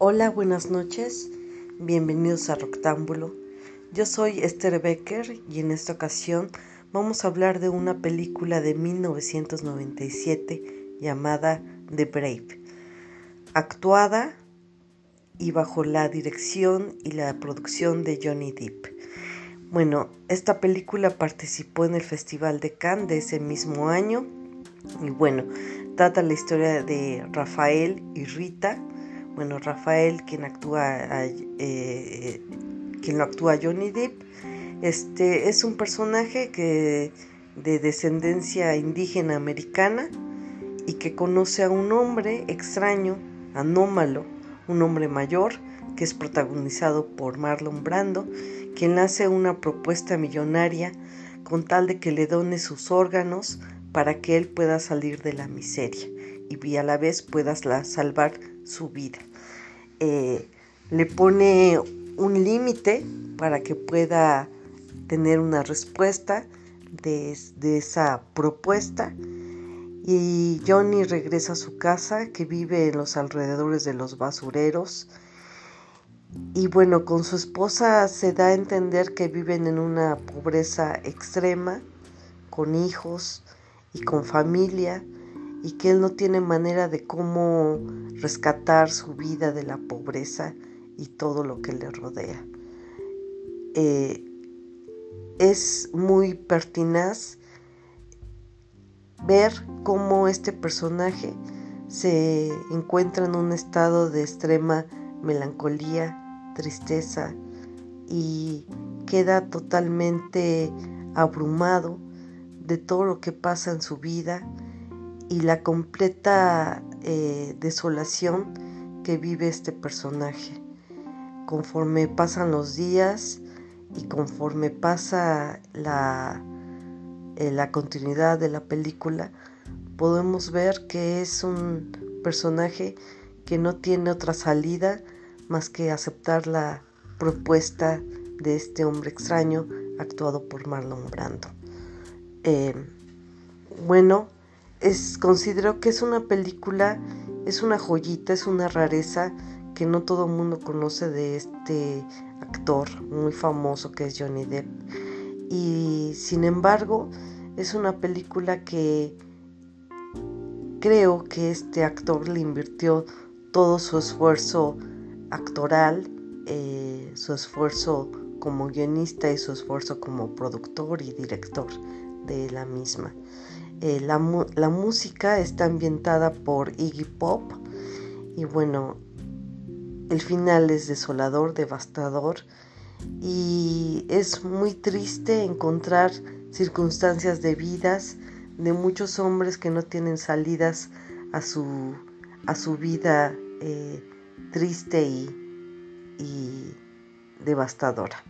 Hola, buenas noches. Bienvenidos a Roctámbulo. Yo soy Esther Becker y en esta ocasión vamos a hablar de una película de 1997 llamada The Brave, actuada y bajo la dirección y la producción de Johnny Depp. Bueno, esta película participó en el Festival de Cannes de ese mismo año y bueno, trata la historia de Rafael y Rita. Bueno, Rafael, quien actúa, eh, quien lo actúa Johnny Depp, este es un personaje que de descendencia indígena americana y que conoce a un hombre extraño, anómalo, un hombre mayor que es protagonizado por Marlon Brando, quien hace una propuesta millonaria con tal de que le done sus órganos para que él pueda salir de la miseria y a la vez pueda salvar su vida. Eh, le pone un límite para que pueda tener una respuesta de, esa propuesta. Y Johnny regresa a su casa que vive en los alrededores de los basureros. Y bueno, con su esposa se da a entender que viven en una pobreza extrema, con hijos y con familia, y que él no tiene manera de cómo rescatar su vida de la pobreza y todo lo que le rodea. Eh, es muy pertinaz ver cómo este personaje se encuentra en un estado de extrema melancolía, tristeza y queda totalmente abrumado de todo lo que pasa en su vida y la completa eh, desolación que vive este personaje. Conforme pasan los días y conforme pasa la, eh, la continuidad de la película, podemos ver que es un personaje que no tiene otra salida más que aceptar la propuesta de este hombre extraño actuado por Marlon Brando. Eh, bueno, es, considero que es una película, es una joyita, es una rareza que no todo el mundo conoce de este actor muy famoso que es Johnny Depp. Y sin embargo, es una película que creo que este actor le invirtió todo su esfuerzo actoral, eh, su esfuerzo como guionista y su esfuerzo como productor y director de la misma. Eh, la, la, música está ambientada por Iggy Pop y bueno, el final es desolador, devastador y es muy triste encontrar circunstancias de vidas de muchos hombres que no tienen salidas a su a su vida eh, triste y, y devastadora.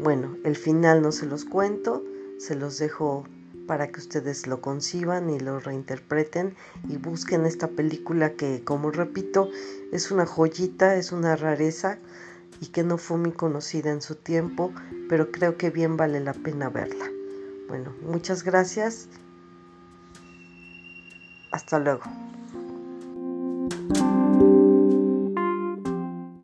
Bueno, el final no se los cuento, se los dejo para que ustedes lo conciban y lo reinterpreten y busquen esta película que, como repito, es una joyita, es una rareza y que no fue muy conocida en su tiempo, pero creo que bien vale la pena verla. Bueno, muchas gracias. Hasta luego.